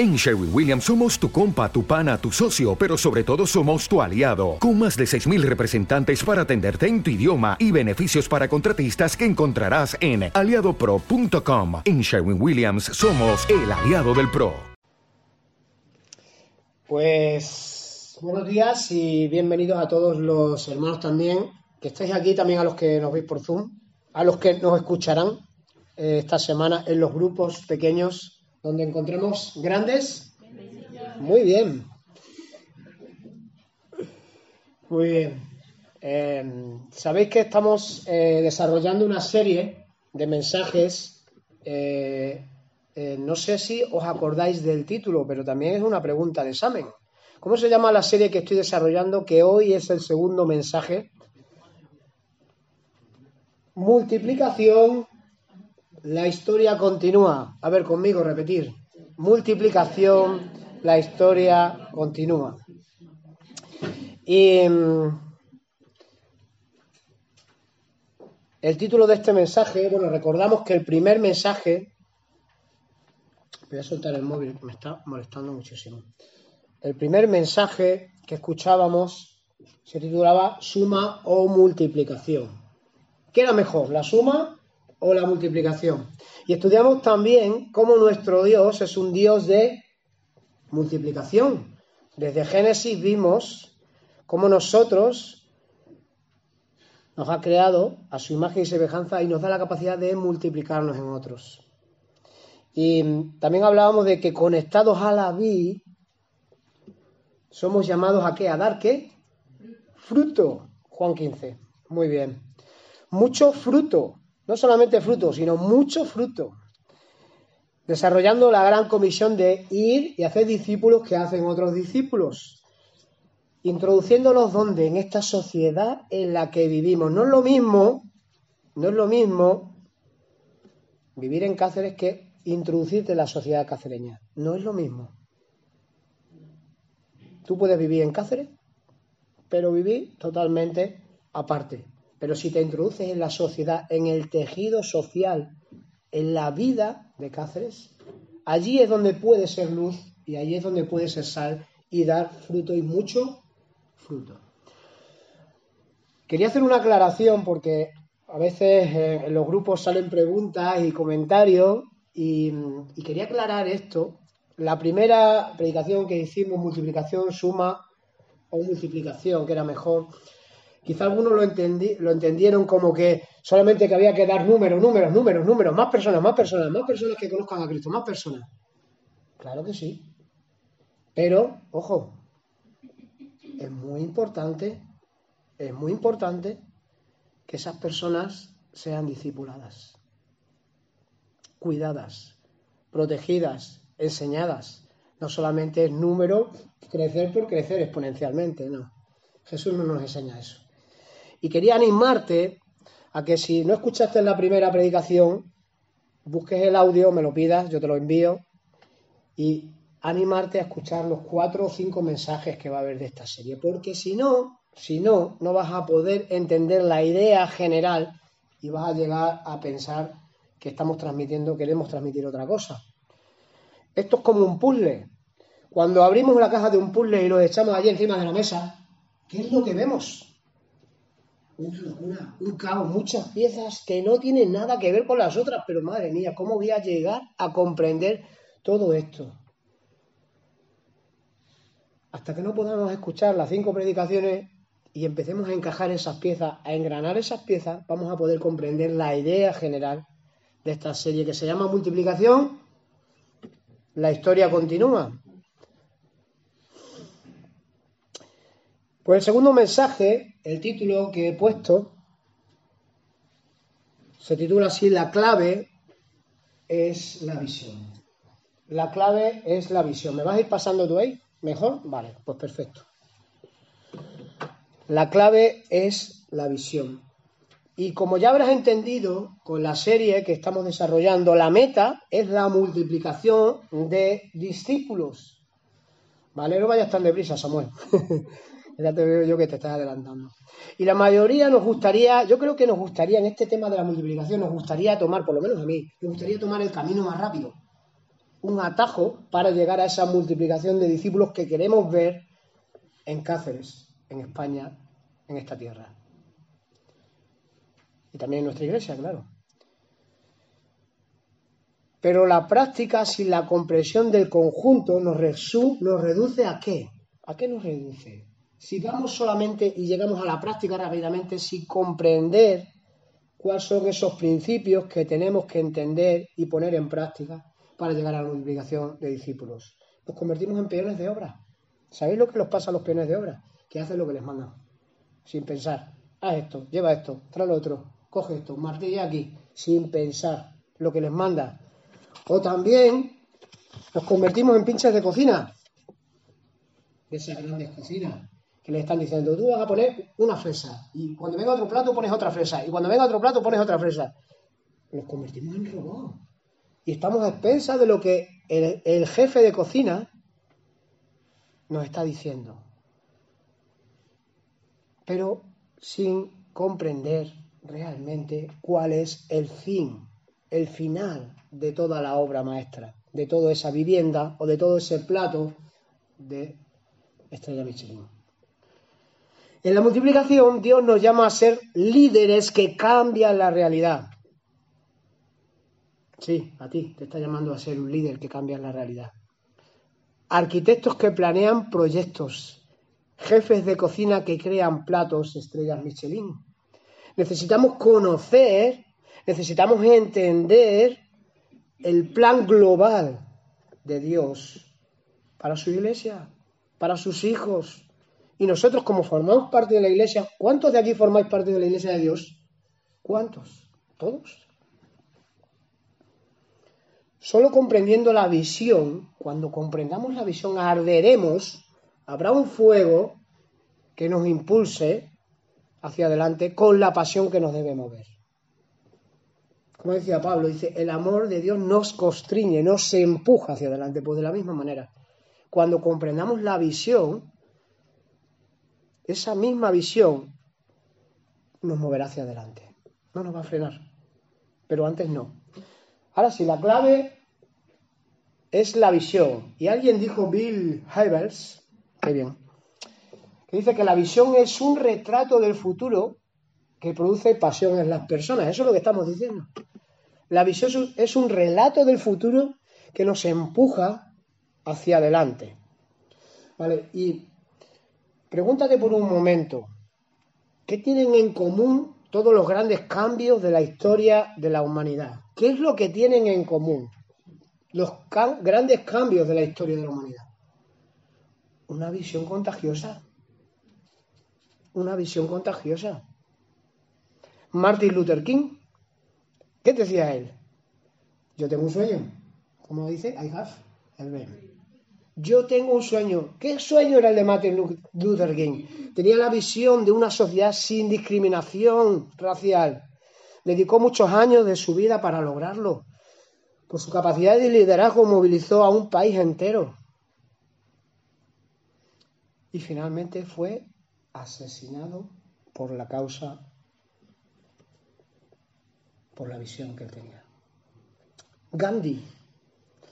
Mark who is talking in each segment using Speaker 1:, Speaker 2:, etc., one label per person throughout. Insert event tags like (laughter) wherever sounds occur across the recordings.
Speaker 1: En Sherwin Williams somos tu compa, tu pana, tu socio, pero sobre todo somos tu aliado, con más de 6.000 representantes para atenderte en tu idioma y beneficios para contratistas que encontrarás en aliadopro.com. En Sherwin Williams somos el aliado del PRO.
Speaker 2: Pues buenos días y bienvenidos a todos los hermanos también, que estáis aquí, también a los que nos veis por Zoom, a los que nos escucharán eh, esta semana en los grupos pequeños donde encontremos grandes. Muy bien. Muy bien. Eh, Sabéis que estamos eh, desarrollando una serie de mensajes. eh, eh, no sé si os acordáis del título, pero también es una pregunta de examen. ¿Cómo se llama la serie que estoy desarrollando? Que hoy es el segundo mensaje. Multiplicación la historia continúa. A ver, conmigo, repetir. Multiplicación, la historia continúa. Y mm, el título de este mensaje, bueno, recordamos que el primer mensaje, voy a soltar el móvil, me está molestando muchísimo. El primer mensaje que escuchábamos se titulaba suma o multiplicación. ¿Qué era mejor, la suma o la multiplicación. Y estudiamos también cómo nuestro Dios es un Dios de multiplicación. Desde Génesis vimos cómo nosotros nos ha creado a su imagen y semejanza y nos da la capacidad de multiplicarnos en otros. Y también hablábamos de que conectados a la vid somos llamados a qué? A dar qué? Fruto. Juan 15. Muy bien. Mucho fruto. No solamente fruto, sino mucho fruto. Desarrollando la gran comisión de ir y hacer discípulos que hacen otros discípulos. Introduciéndonos donde? En esta sociedad en la que vivimos. No es lo mismo, no es lo mismo vivir en Cáceres que introducirte en la sociedad cacereña. No es lo mismo. Tú puedes vivir en Cáceres, pero vivir totalmente aparte. Pero si te introduces en la sociedad, en el tejido social, en la vida de Cáceres, allí es donde puede ser luz y allí es donde puede ser sal y dar fruto y mucho fruto. Quería hacer una aclaración porque a veces eh, en los grupos salen preguntas y comentarios y, y quería aclarar esto. La primera predicación que hicimos, multiplicación, suma o multiplicación, que era mejor, Quizá algunos lo, entendieron como que solamente que había que dar números, números, números, números, más personas, más personas, más personas que conozcan a Cristo, más personas. Claro que sí. Pero, ojo, es muy importante, es muy importante que esas personas sean discipuladas, cuidadas, protegidas, enseñadas. No solamente es número, crecer por crecer exponencialmente, no. Jesús no nos enseña eso. Y quería animarte a que si no escuchaste la primera predicación, busques el audio, me lo pidas, yo te lo envío, y animarte a escuchar los cuatro o cinco mensajes que va a haber de esta serie, porque si no, si no, no vas a poder entender la idea general y vas a llegar a pensar que estamos transmitiendo, queremos transmitir otra cosa. Esto es como un puzzle. Cuando abrimos la caja de un puzzle y lo echamos allí encima de la mesa, ¿qué es lo que vemos? Una un caos, muchas piezas que no tienen nada que ver con las otras, pero madre mía, ¿cómo voy a llegar a comprender todo esto? Hasta que no podamos escuchar las cinco predicaciones y empecemos a encajar esas piezas, a engranar esas piezas, vamos a poder comprender la idea general de esta serie que se llama Multiplicación. La historia continúa. Pues el segundo mensaje, el título que he puesto, se titula así, La clave es la visión. La clave es la visión. ¿Me vas a ir pasando tú ahí? ¿Mejor? Vale, pues perfecto. La clave es la visión. Y como ya habrás entendido con la serie que estamos desarrollando, la meta es la multiplicación de discípulos. ¿Vale? No vayas tan deprisa, Samuel. (laughs) ya te veo yo que te estás adelantando. Y la mayoría nos gustaría, yo creo que nos gustaría en este tema de la multiplicación, nos gustaría tomar, por lo menos a mí, nos gustaría tomar el camino más rápido. un atajo para llegar a esa multiplicación de discípulos que queremos ver en Cáceres, en España, en esta tierra. Y también en nuestra iglesia, claro. Pero la práctica sin la comprensión del conjunto nos, nos reduce a qué? ¿A qué nos reduce? Si vamos solamente y llegamos a la práctica rápidamente sin comprender cuáles son esos principios que tenemos que entender y poner en práctica para llegar a la multiplicación de discípulos. Nos convertimos en peones de obra. ¿Sabéis lo que les pasa a los peones de obra? Que hacen lo que les mandan, sin pensar. Haz esto, lleva esto, trae lo otro, coge esto, martilla aquí, sin pensar lo que les manda. O también nos convertimos en pinches de cocina, de esas grandes cocinas que le están diciendo, tú vas a poner una fresa, y cuando venga otro plato pones otra fresa, y cuando venga otro plato pones otra fresa. Nos convertimos en robots. Y estamos a expensas de lo que el, el jefe de cocina nos está diciendo. Pero sin comprender realmente cuál es el fin, el final de toda la obra maestra, de toda esa vivienda o de todo ese plato de Estrella Michelin. En la multiplicación, Dios nos llama a ser líderes que cambian la realidad. Sí, a ti te está llamando a ser un líder que cambia la realidad. Arquitectos que planean proyectos. Jefes de cocina que crean platos estrellas Michelin. Necesitamos conocer, necesitamos entender el plan global de Dios para su iglesia, para sus hijos, y nosotros, como formamos parte de la iglesia, ¿cuántos de aquí formáis parte de la iglesia de Dios? ¿Cuántos? ¿Todos? Solo comprendiendo la visión, cuando comprendamos la visión, arderemos, habrá un fuego que nos impulse hacia adelante con la pasión que nos debe mover. Como decía Pablo, dice, el amor de Dios nos constriñe, nos empuja hacia adelante. Pues de la misma manera, cuando comprendamos la visión, esa misma visión nos moverá hacia adelante. No nos va a frenar. Pero antes no. Ahora sí, la clave es la visión. Y alguien dijo, Bill Hybels, qué bien, que dice que la visión es un retrato del futuro que produce pasión en las personas. Eso es lo que estamos diciendo. La visión es un relato del futuro que nos empuja hacia adelante. ¿Vale? Y Pregúntate por un momento, ¿qué tienen en común todos los grandes cambios de la historia de la humanidad? ¿Qué es lo que tienen en común los grandes cambios de la historia de la humanidad? Una visión contagiosa. Una visión contagiosa. Martin Luther King, ¿qué decía él? Yo tengo un sueño. ¿Cómo dice? I have. El yo tengo un sueño. ¿Qué sueño era el de Martin Luther King? Tenía la visión de una sociedad sin discriminación racial. Dedicó muchos años de su vida para lograrlo. Por su capacidad de liderazgo movilizó a un país entero. Y finalmente fue asesinado por la causa, por la visión que él tenía. Gandhi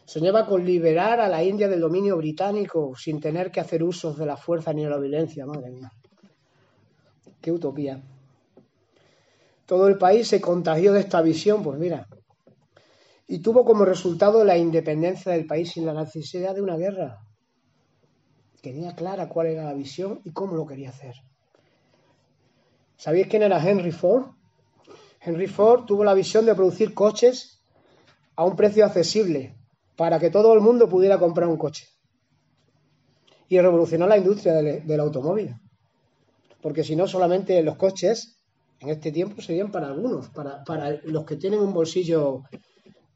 Speaker 2: Soñaba con liberar a la India del dominio británico sin tener que hacer usos de la fuerza ni de la violencia. Madre mía. Qué utopía. Todo el país se contagió de esta visión, pues mira. Y tuvo como resultado la independencia del país sin la necesidad de una guerra. Tenía clara cuál era la visión y cómo lo quería hacer. ¿Sabéis quién era Henry Ford? Henry Ford tuvo la visión de producir coches a un precio accesible, para que todo el mundo pudiera comprar un coche. Y revolucionó la industria del, automóvil. Porque si no, solamente los coches en este tiempo serían para algunos, para, los que tienen un bolsillo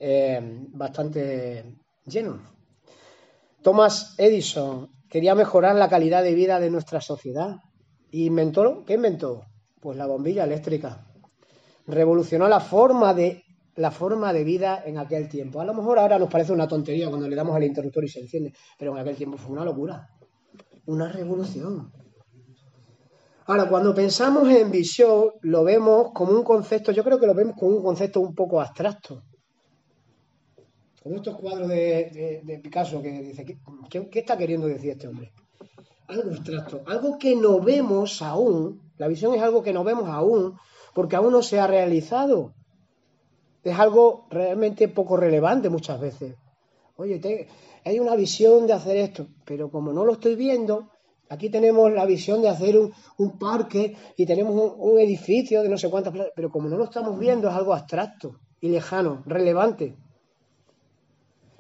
Speaker 2: eh, bastante lleno. Thomas Edison quería mejorar la calidad de vida de nuestra sociedad. ¿Y inventó? ¿Qué inventó? Pues la bombilla eléctrica. Revolucionó la forma de la forma de vida en aquel tiempo. A lo mejor ahora nos parece una tontería cuando le damos al interruptor y se enciende, pero en aquel tiempo fue una locura, una revolución. Ahora, cuando pensamos en visión, lo vemos como un concepto, yo creo que lo vemos como un concepto un poco abstracto. Como estos cuadros de, Picasso que dice, ¿qué, ¿qué, está queriendo decir este hombre? Algo abstracto, algo que no vemos aún, la visión es algo que no vemos aún, porque aún no se ha realizado. Es algo realmente poco relevante muchas veces. Oye, hay una visión de hacer esto, pero como no lo estoy viendo, aquí tenemos la visión de hacer un, parque y tenemos un, un, edificio de no sé cuántas pero como no lo estamos viendo es algo abstracto y lejano, relevante.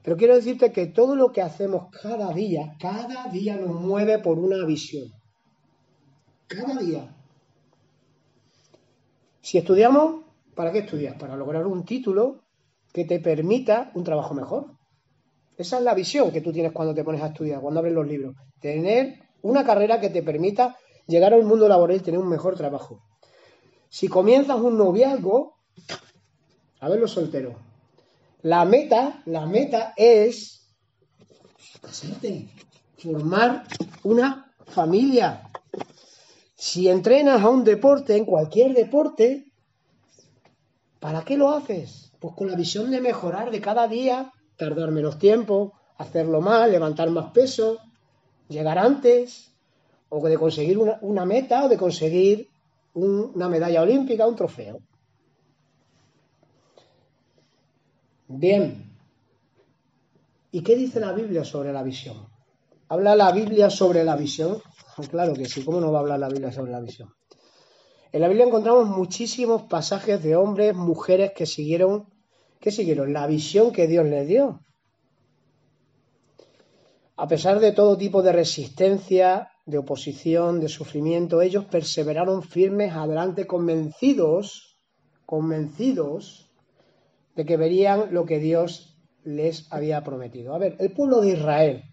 Speaker 2: Pero quiero decirte que todo lo que hacemos cada día, cada día nos mueve por una visión. Cada día. Si estudiamos, ¿para qué estudias? Para lograr un título que te permita un trabajo mejor. Esa es la visión que tú tienes cuando te pones a estudiar, cuando abres los libros. Tener una carrera que te permita llegar al mundo laboral y tener un mejor trabajo. Si comienzas un noviazgo, a ver los solteros, la meta, la meta es casarte, formar una familia. Si entrenas a un deporte, en cualquier deporte, ¿para qué lo haces? Pues con la visión de mejorar de cada día, tardar menos tiempo, hacerlo más, levantar más peso, llegar antes, o de conseguir una, meta o de conseguir una medalla olímpica, un trofeo. Bien. ¿Y qué dice la Biblia sobre la visión? ¿Habla la Biblia sobre la visión? (laughs) Claro que sí, ¿cómo no va a hablar la Biblia sobre la visión? En la Biblia encontramos muchísimos pasajes de hombres, mujeres que siguieron, ¿qué siguieron? La visión que Dios les dio. A pesar de todo tipo de resistencia, de oposición, de sufrimiento, ellos perseveraron firmes adelante, convencidos, convencidos de que verían lo que Dios les había prometido. A ver, el pueblo de Israel.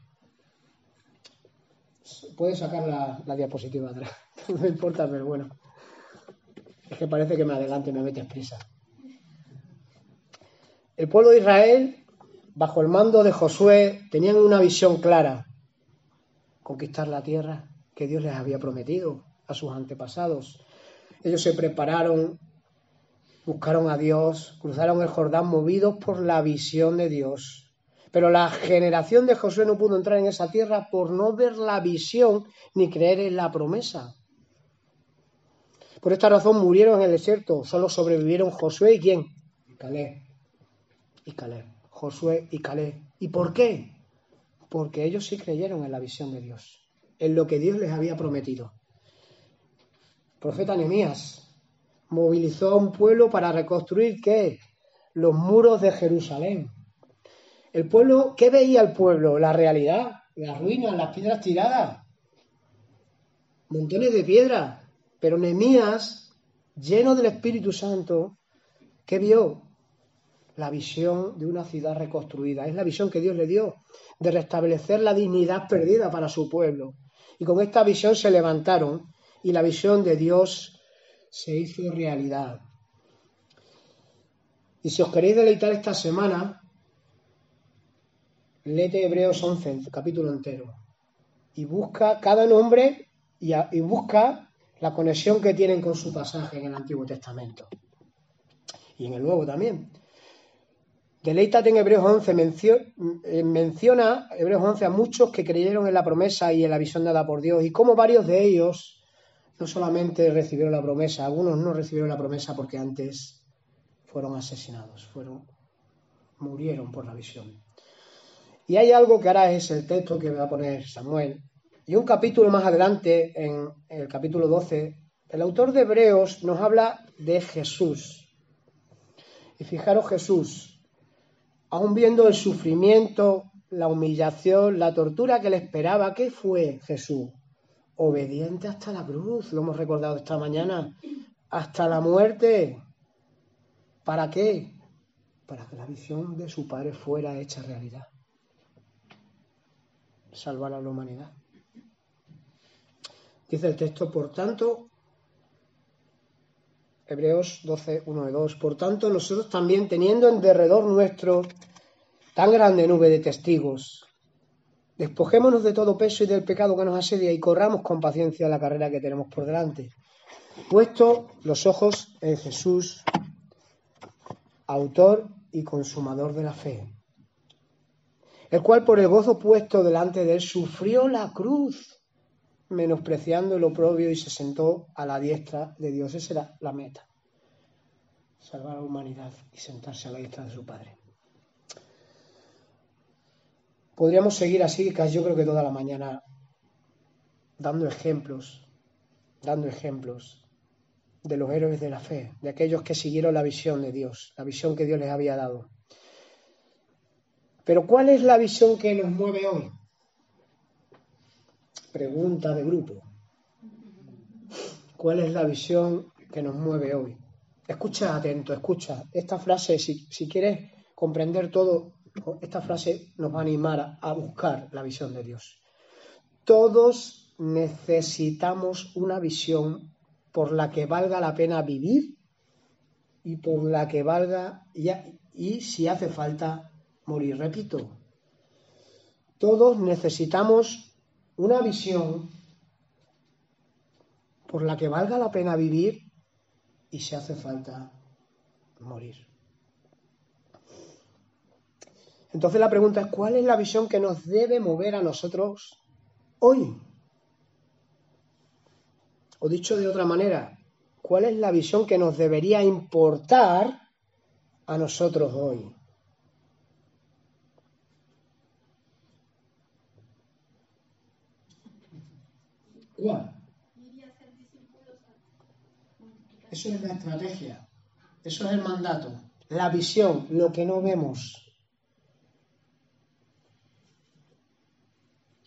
Speaker 2: Puede sacar la, diapositiva atrás, (laughs) no importa, pero bueno. Es que parece que me adelante me metes prisa. El pueblo de Israel, bajo el mando de Josué, tenían una visión clara. Conquistar la tierra que Dios les había prometido a sus antepasados. Ellos se prepararon buscaron a Dios, cruzaron el Jordán movidos por la visión de Dios. Pero la generación de Josué no pudo entrar en esa tierra por no ver la visión ni creer en la promesa. Por esta razón murieron en el desierto. Solo sobrevivieron Josué y quién? Caleb. Y Caleb. Josué y Caleb. ¿Y por qué? Porque ellos sí creyeron en la visión de Dios, en lo que Dios les había prometido. Profeta Nehemías movilizó a un pueblo para reconstruir qué? Los muros de Jerusalén. El pueblo, ¿qué veía el pueblo? La realidad, las ruinas, las piedras tiradas, montones de piedras. Pero Nehemías, lleno del Espíritu Santo, ¿qué vio? La visión de una ciudad reconstruida. Es la visión que Dios le dio de restablecer la dignidad perdida para su pueblo. Y con esta visión se levantaron y la visión de Dios se hizo realidad. Y si os queréis deleitar esta semana, léete Hebreos 11, capítulo entero, y busca cada nombre y, busca la conexión que tienen con su pasaje en el Antiguo Testamento. Y en el Nuevo también. Deleítate en Hebreos 11, eh, menciona Hebreos 11 a muchos que creyeron en la promesa y en la visión dada por Dios, y como varios de ellos no solamente recibieron la promesa, algunos no recibieron la promesa porque antes fueron asesinados, fueron, murieron por la visión. Y hay algo que ahora es el texto que va a poner Samuel. Y un capítulo más adelante, en el capítulo 12, el autor de Hebreos nos habla de Jesús. Y fijaros Jesús, aún viendo el sufrimiento, la humillación, la tortura que le esperaba, ¿qué fue Jesús? obediente hasta la cruz, lo hemos recordado esta mañana, hasta la muerte. ¿Para qué? Para que la visión de su Padre fuera hecha realidad. Salvar a la humanidad. Dice el texto, por tanto, Hebreos 12, 1 y 2, por tanto nosotros también teniendo en derredor nuestro tan grande nube de testigos, Despojémonos de todo peso y del pecado que nos asedia y corramos con paciencia la carrera que tenemos por delante. Puesto los ojos en Jesús, autor y consumador de la fe. el cual por el gozo puesto delante de él sufrió la cruz, menospreciando el oprobio y se sentó a la diestra de Dios. Esa era la meta, salvar a la humanidad y sentarse a la diestra de su Padre. Podríamos seguir así, casi yo creo que toda la mañana, dando ejemplos, dando ejemplos de los héroes de la fe, de aquellos que siguieron la visión de Dios, la visión que Dios les había dado. Pero ¿cuál es la visión que nos mueve hoy? Pregunta de grupo. ¿Cuál es la visión que nos mueve hoy? Escucha atento, escucha. Esta frase, si, si quieres comprender todo, esta frase nos va a animar a buscar la visión de Dios. Todos necesitamos una visión por la que valga la pena vivir y por la que valga y, y si hace falta morir. Repito, todos necesitamos una visión por la que valga la pena vivir y si hace falta morir. Entonces la pregunta es, ¿cuál es la visión que nos debe mover a nosotros hoy? O dicho de otra manera, ¿cuál es la visión que nos debería importar a nosotros hoy? ¿Cuál? Eso es la estrategia, eso es el mandato, la visión, lo que no vemos.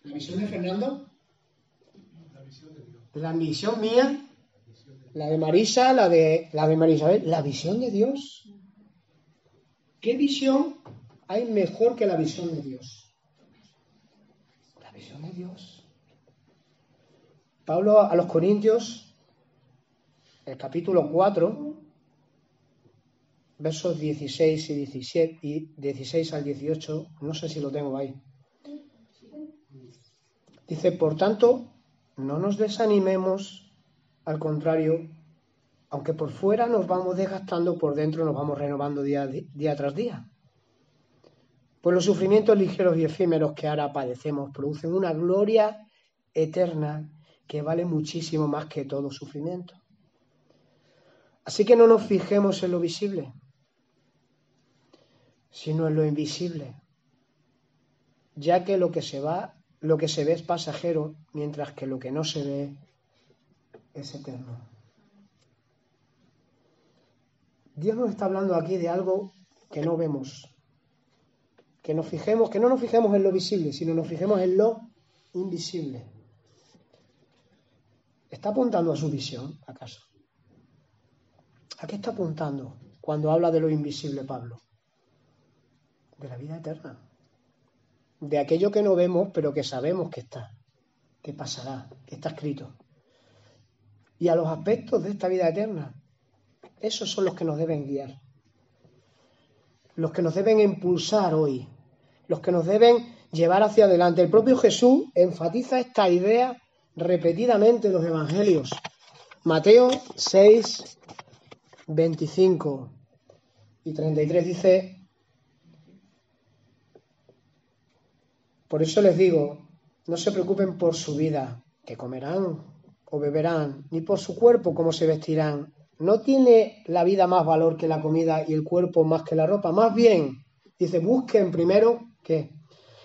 Speaker 2: ¿La visión de Fernando? La visión mía, la de Marisa, la de, la de Marisabel, la visión de Dios. ¿Qué visión hay mejor que la visión de Dios? La visión de Dios. Pablo a los Corintios, el capítulo 4, versos 16 y 17 y 16 al 18, no sé si lo tengo ahí. Dice, por tanto, no nos desanimemos, al contrario, aunque por fuera nos vamos desgastando, por dentro nos vamos renovando día, día tras día. Pues los sufrimientos ligeros y efímeros que ahora padecemos producen una gloria eterna que vale muchísimo más que todo sufrimiento. Así que no nos fijemos en lo visible, sino en lo invisible, ya que lo que se va lo que se ve es pasajero, mientras que lo que no se ve es eterno. Dios nos está hablando aquí de algo que no vemos. Que nos fijemos, que no nos fijemos en lo visible, sino nos fijemos en lo invisible. ¿Está apuntando a su visión, acaso? ¿A qué está apuntando cuando habla de lo invisible, Pablo? De la vida eterna de aquello que no vemos, pero que sabemos que está, que pasará, que está escrito. Y a los aspectos de esta vida eterna. Esos son los que nos deben guiar, los que nos deben impulsar hoy, los que nos deben llevar hacia adelante. El propio Jesús enfatiza esta idea repetidamente en los Evangelios. Mateo 6, 25 y 33 dice, Por eso les digo, no se preocupen por su vida, que comerán o beberán, ni por su cuerpo, cómo se vestirán. No tiene la vida más valor que la comida y el cuerpo más que la ropa. Más bien, dice, busquen primero que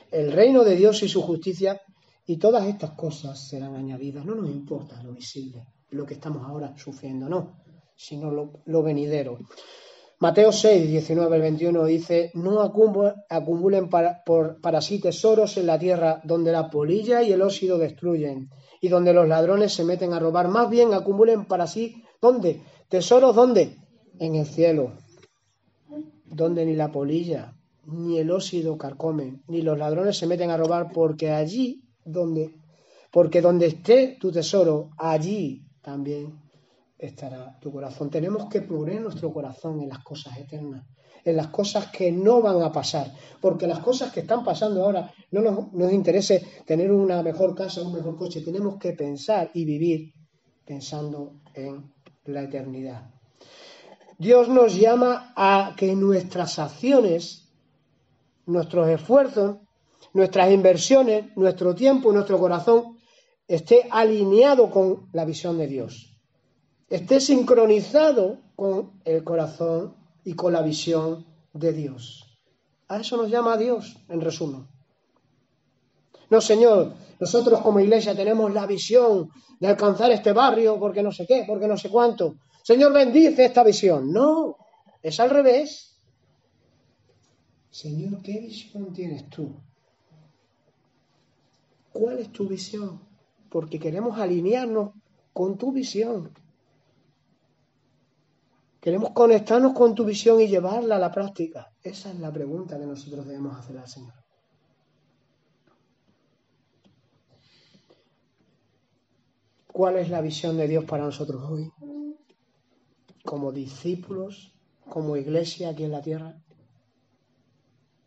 Speaker 2: el reino de Dios y su justicia y todas estas cosas serán añadidas. No nos importa lo visible, lo que estamos ahora sufriendo, no, sino lo, venidero. Mateo 6, 19 al 21 dice, no acumulen para, para sí tesoros en la tierra donde la polilla y el óxido destruyen y donde los ladrones se meten a robar. Más bien acumulen para sí, ¿dónde? Tesoros, ¿dónde? En el cielo, donde ni la polilla ni el óxido carcomen, ni los ladrones se meten a robar, porque allí donde, porque donde esté tu tesoro, allí también estará tu corazón. Tenemos que poner nuestro corazón en las cosas eternas, en las cosas que no van a pasar, porque las cosas que están pasando ahora no nos, nos interese tener una mejor casa, un mejor coche, tenemos que pensar y vivir pensando en la eternidad. Dios nos llama a que nuestras acciones, nuestros esfuerzos, nuestras inversiones, nuestro tiempo, nuestro corazón esté alineado con la visión de Dios, esté sincronizado con el corazón y con la visión de Dios. A eso nos llama Dios, en resumen. No, Señor, nosotros como iglesia tenemos la visión de alcanzar este barrio porque no sé qué, porque no sé cuánto. Señor, bendice esta visión. No, es al revés. Señor, ¿qué visión tienes tú? ¿Cuál es tu visión? Porque queremos alinearnos con tu visión. Queremos conectarnos con tu visión y llevarla a la práctica. Esa es la pregunta que nosotros debemos hacer al Señor. ¿Cuál es la visión de Dios para nosotros hoy? Como discípulos, como iglesia aquí en la tierra.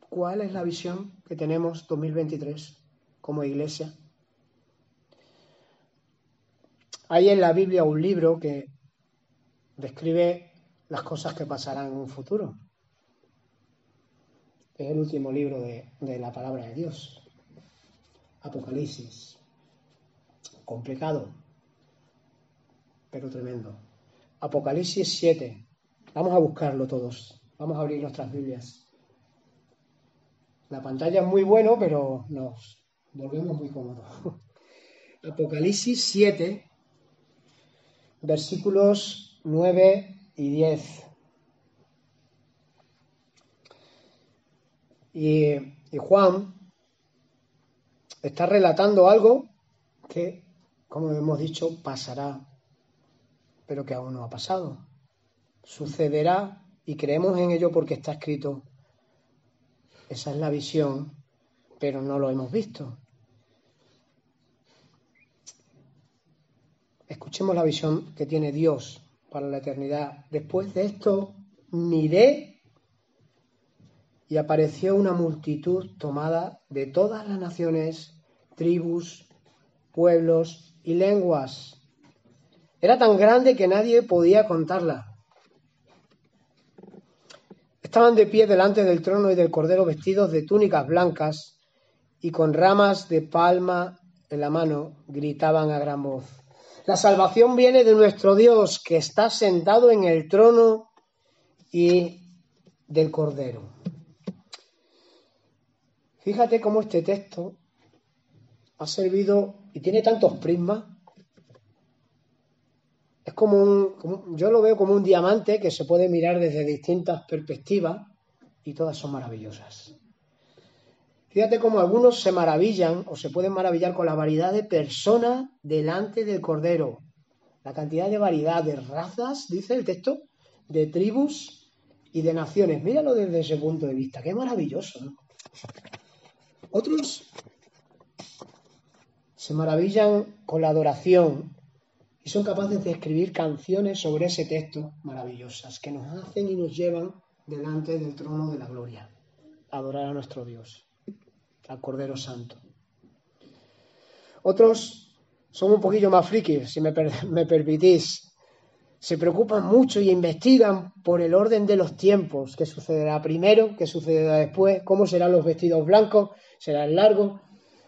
Speaker 2: ¿Cuál es la visión que tenemos 2023 como iglesia? Hay en la Biblia un libro que describe las cosas que pasarán en un futuro. Es el último libro de, la palabra de Dios. Apocalipsis. Complicado, pero tremendo. Apocalipsis 7. Vamos a buscarlo todos. Vamos a abrir nuestras Biblias. La pantalla es muy bueno, pero nos volvemos muy cómodos. (laughs) Apocalipsis 7, versículos 9 y 10. Y, y Juan está relatando algo que, como hemos dicho, pasará, pero que aún no ha pasado. Sucederá y creemos en ello porque está escrito. Esa es la visión, pero no lo hemos visto. Escuchemos la visión que tiene Dios para la eternidad. Después de esto, miré y apareció una multitud tomada de todas las naciones, tribus, pueblos y lenguas. Era tan grande que nadie podía contarla. Estaban de pie delante del trono y del cordero vestidos de túnicas blancas y con ramas de palma en la mano gritaban a gran voz. La salvación viene de nuestro Dios que está sentado en el trono y del cordero. Fíjate cómo este texto ha servido y tiene tantos prismas. Es como un, yo lo veo como un diamante que se puede mirar desde distintas perspectivas y todas son maravillosas. Fíjate cómo algunos se maravillan o se pueden maravillar con la variedad de personas delante del Cordero. La cantidad de variedad de razas, dice el texto, de tribus y de naciones. Míralo desde ese punto de vista. Qué maravilloso. ¿no? Otros se maravillan con la adoración y son capaces de escribir canciones sobre ese texto maravillosas que nos hacen y nos llevan delante del trono de la gloria. Adorar a nuestro Dios al Cordero Santo. Otros son un poquillo más frikis, si me, (laughs) me permitís. Se preocupan mucho y investigan por el orden de los tiempos, qué sucederá primero, qué sucederá después, cómo serán los vestidos blancos, serán largos,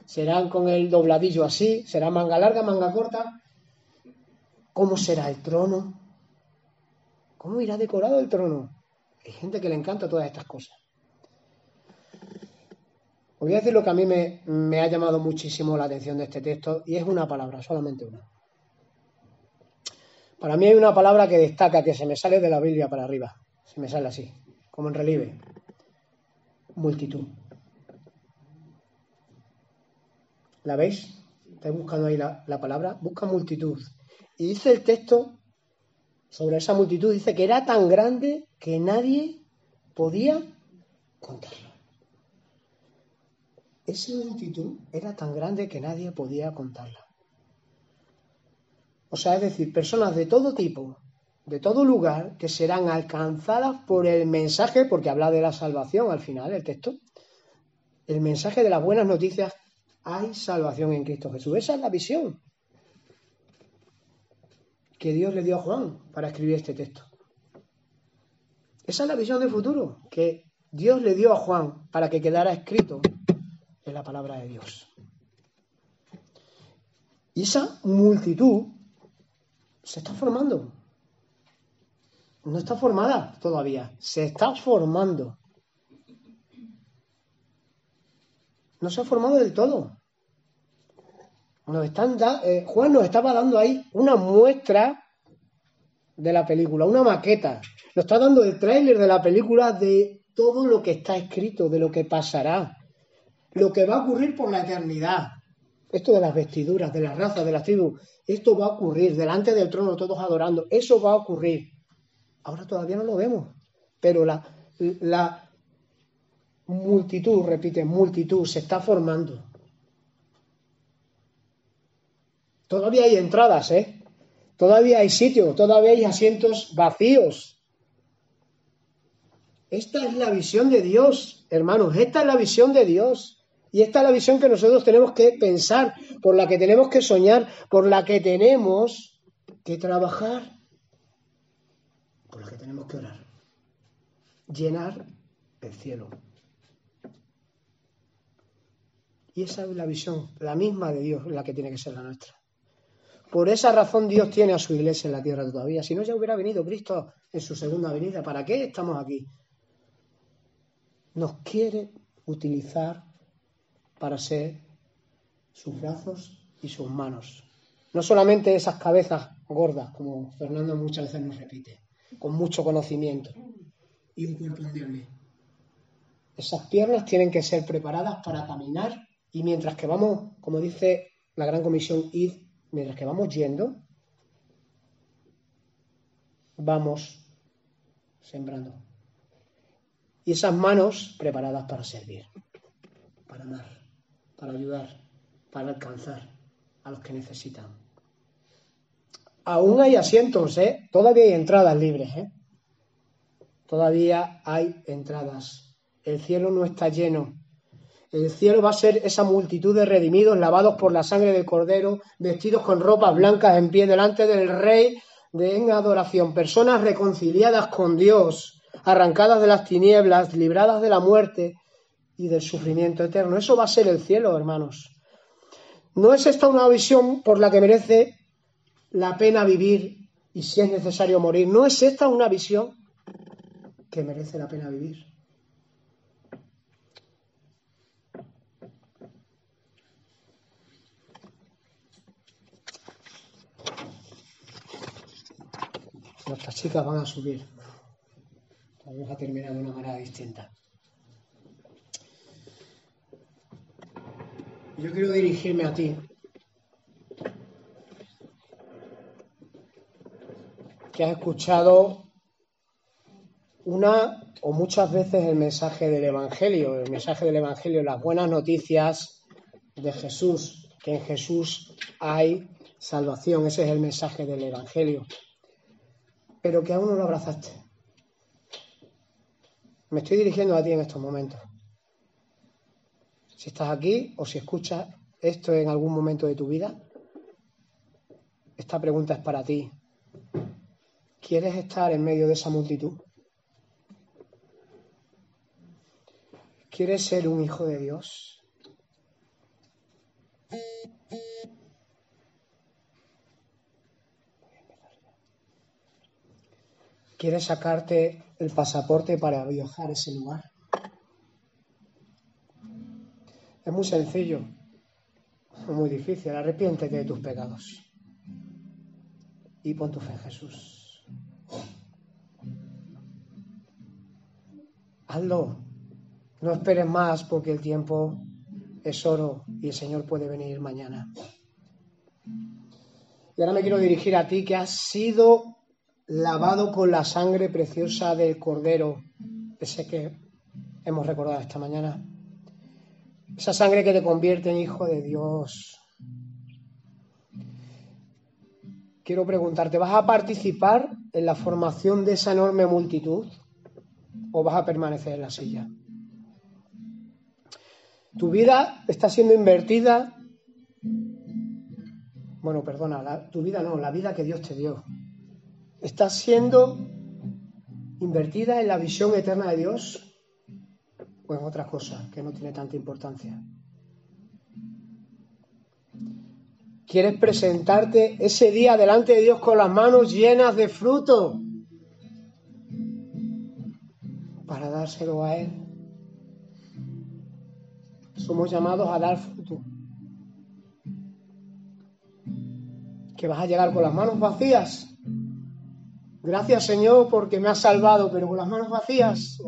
Speaker 2: serán con el dobladillo así, será manga larga, manga corta, cómo será el trono, cómo irá decorado el trono. Hay gente que le encanta todas estas cosas. Os voy a decir lo que a mí me, ha llamado muchísimo la atención de este texto y es una palabra, solamente una. Para mí hay una palabra que destaca, que se me sale de la Biblia para arriba, se me sale así, como en relieve. Multitud. ¿La veis? Estáis buscando ahí la, la palabra. Busca multitud. Y dice el texto sobre esa multitud, dice que era tan grande que nadie podía contarlo. Esa multitud era tan grande que nadie podía contarla. O sea, es decir, personas de todo tipo, de todo lugar, que serán alcanzadas por el mensaje, porque habla de la salvación al final el texto, el mensaje de las buenas noticias, hay salvación en Cristo Jesús. Esa es la visión que Dios le dio a Juan para escribir este texto. Esa es la visión del futuro que Dios le dio a Juan para que quedara escrito la palabra de Dios. Y esa multitud se está formando. No está formada todavía, se está formando. No se ha formado del todo. Nos están eh, Juan nos estaba dando ahí una muestra de la película, una maqueta. Nos está dando el tráiler de la película de todo lo que está escrito, de lo que pasará, lo que va a ocurrir por la eternidad. Esto de las vestiduras, de las razas, de las tribus, esto va a ocurrir delante del trono, todos adorando, eso va a ocurrir. Ahora todavía no lo vemos, pero la, la multitud, repite, multitud, se está formando. Todavía hay entradas, ¿eh? Todavía hay sitios, todavía hay asientos vacíos. Esta es la visión de Dios, hermanos, esta es la visión de Dios. Y esta es la visión que nosotros tenemos que pensar, por la que tenemos que soñar, por la que tenemos que trabajar, por la que tenemos que orar. Llenar el cielo. Y esa es la visión, la misma de Dios, la que tiene que ser la nuestra. Por esa razón Dios tiene a su iglesia en la tierra todavía. Si no, ya hubiera venido Cristo en su segunda venida. ¿Para qué estamos aquí? Nos quiere utilizar para ser sus brazos y sus manos. No solamente esas cabezas gordas, como Fernando muchas veces nos repite, con mucho conocimiento y un cuerpo endeble. Esas piernas tienen que ser preparadas para caminar y mientras que vamos, como dice la Gran Comisión, ir mientras que vamos yendo, vamos sembrando. Y esas manos preparadas para servir, para amar, para ayudar, para alcanzar a los que necesitan. Aún hay asientos, ¿eh? Todavía hay entradas libres, ¿eh? Todavía hay entradas. El cielo no está lleno el cielo va a ser esa multitud de redimidos lavados por la sangre del Cordero, vestidos con ropas blancas en pie delante del Rey de en adoración, personas reconciliadas con Dios, arrancadas de las tinieblas, libradas de la muerte y del sufrimiento eterno. Eso va a ser el cielo, hermanos. ¿No es esta una visión por la que merece la pena vivir y si es necesario morir? ¿No es esta una visión que merece la pena vivir? nuestras chicas van a subir. Vamos a terminar de una manera distinta. Yo quiero dirigirme a ti. Que has escuchado una o muchas veces el mensaje del Evangelio, el mensaje del Evangelio, las buenas noticias de Jesús, que en Jesús hay salvación. Ese es el mensaje del Evangelio pero que aún no lo abrazaste. Me estoy dirigiendo a ti en estos momentos. Si estás aquí o si escuchas esto en algún momento de tu vida, esta pregunta es para ti. ¿Quieres estar en medio de esa multitud? ¿Quieres ser un hijo de Dios? ¿Quieres sacarte el pasaporte para viajar a ese lugar? Es muy sencillo, muy difícil. Arrepiéntete de tus pecados y pon tu fe en Jesús. Hazlo. No esperes más porque el tiempo es oro y el Señor puede venir mañana. Y ahora me quiero dirigir a ti que has sido lavado con la sangre preciosa del Cordero, ese que hemos recordado esta mañana. Esa sangre que te convierte en hijo de Dios. Quiero preguntarte, ¿vas a participar en la formación de esa enorme multitud o vas a permanecer en la silla? Tu vida está siendo invertida. Bueno, perdona, tu vida no, la vida que Dios te dio está siendo invertida en la visión eterna de Dios pues en otras cosas que no tiene tanta importancia.
Speaker 3: Quieres presentarte ese día delante de Dios con las manos llenas de fruto para dárselo a Él. Somos llamados a dar fruto. Que vas a llegar con las manos vacías. Gracias Señor porque me has salvado, pero con las manos vacías.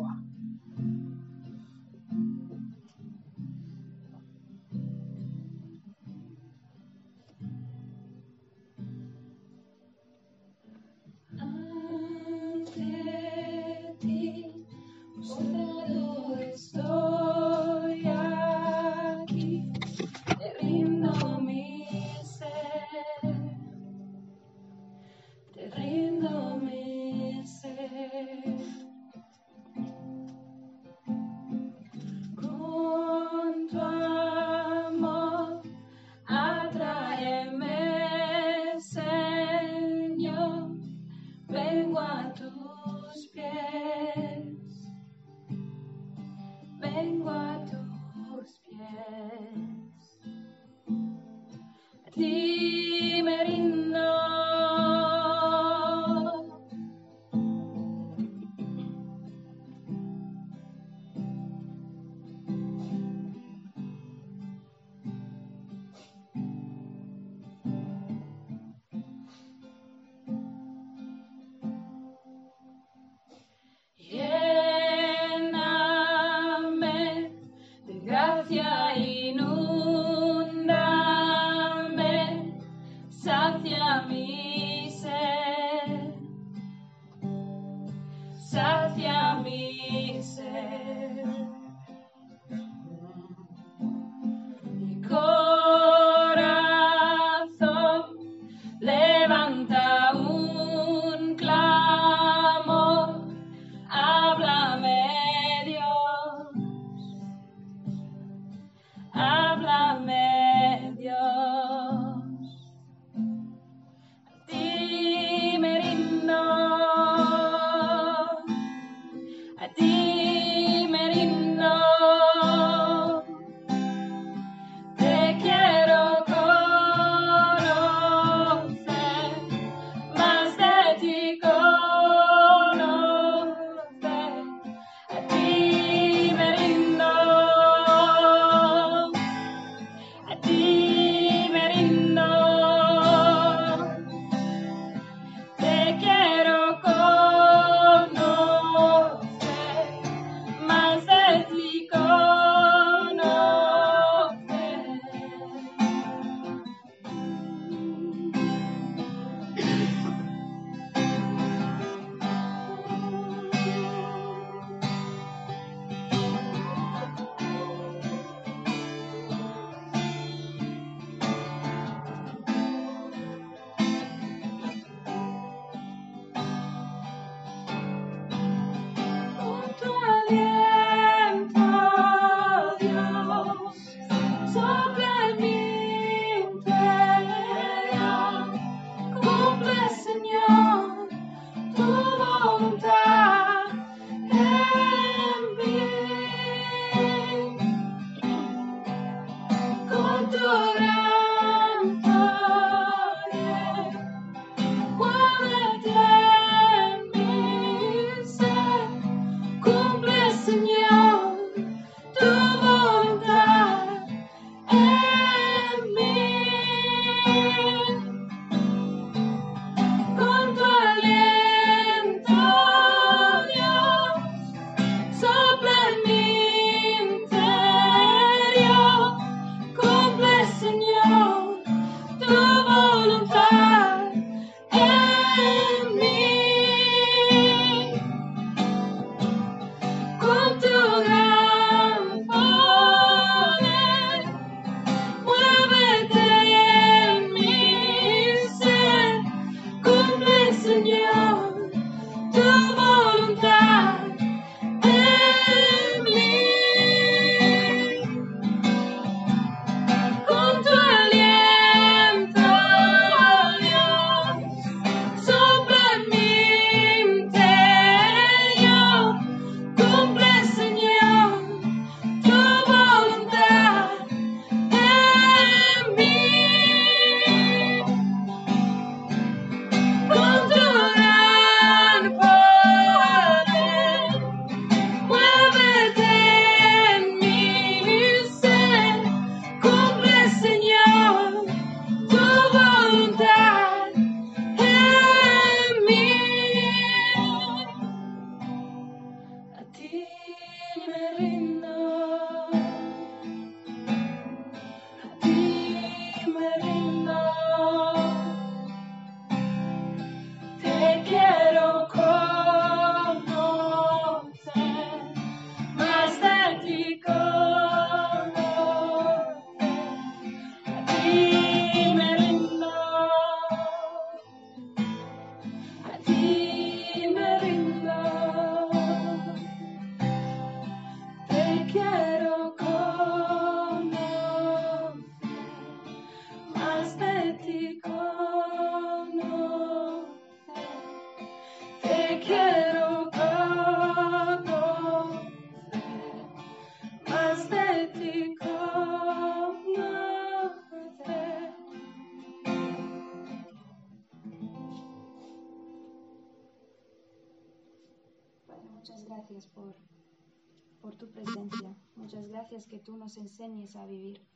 Speaker 3: Nos enseñes a vivir.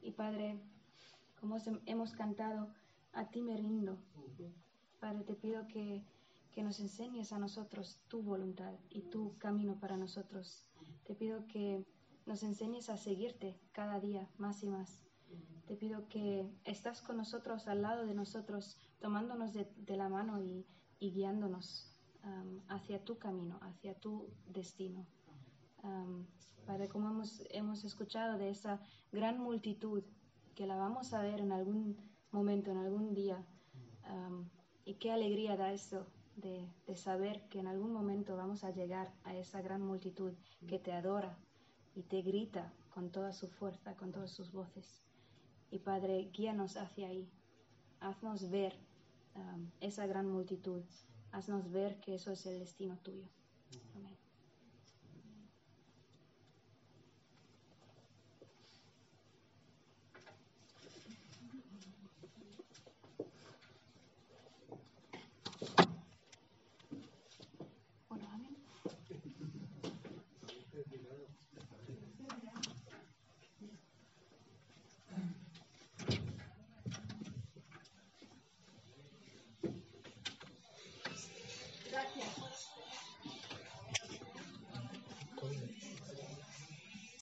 Speaker 3: Y Padre, como hemos cantado, a ti me rindo. Padre, te pido que, que nos enseñes a nosotros tu voluntad y tu camino para nosotros. Te pido que nos enseñes a seguirte cada día más y más. Te pido que estás con nosotros, al lado de nosotros, tomándonos de, la mano y, guiándonos hacia tu camino, hacia tu destino. Am, Padre, como hemos, hemos escuchado de esa gran multitud que la vamos a ver en algún momento, en algún día, y qué alegría da eso de, de saber que en algún momento vamos a llegar a esa gran multitud que te adora y te grita con toda su fuerza, con todas sus voces. Y Padre, guíanos hacia ahí. Haznos ver um, esa gran multitud. Haznos ver que eso es el destino tuyo.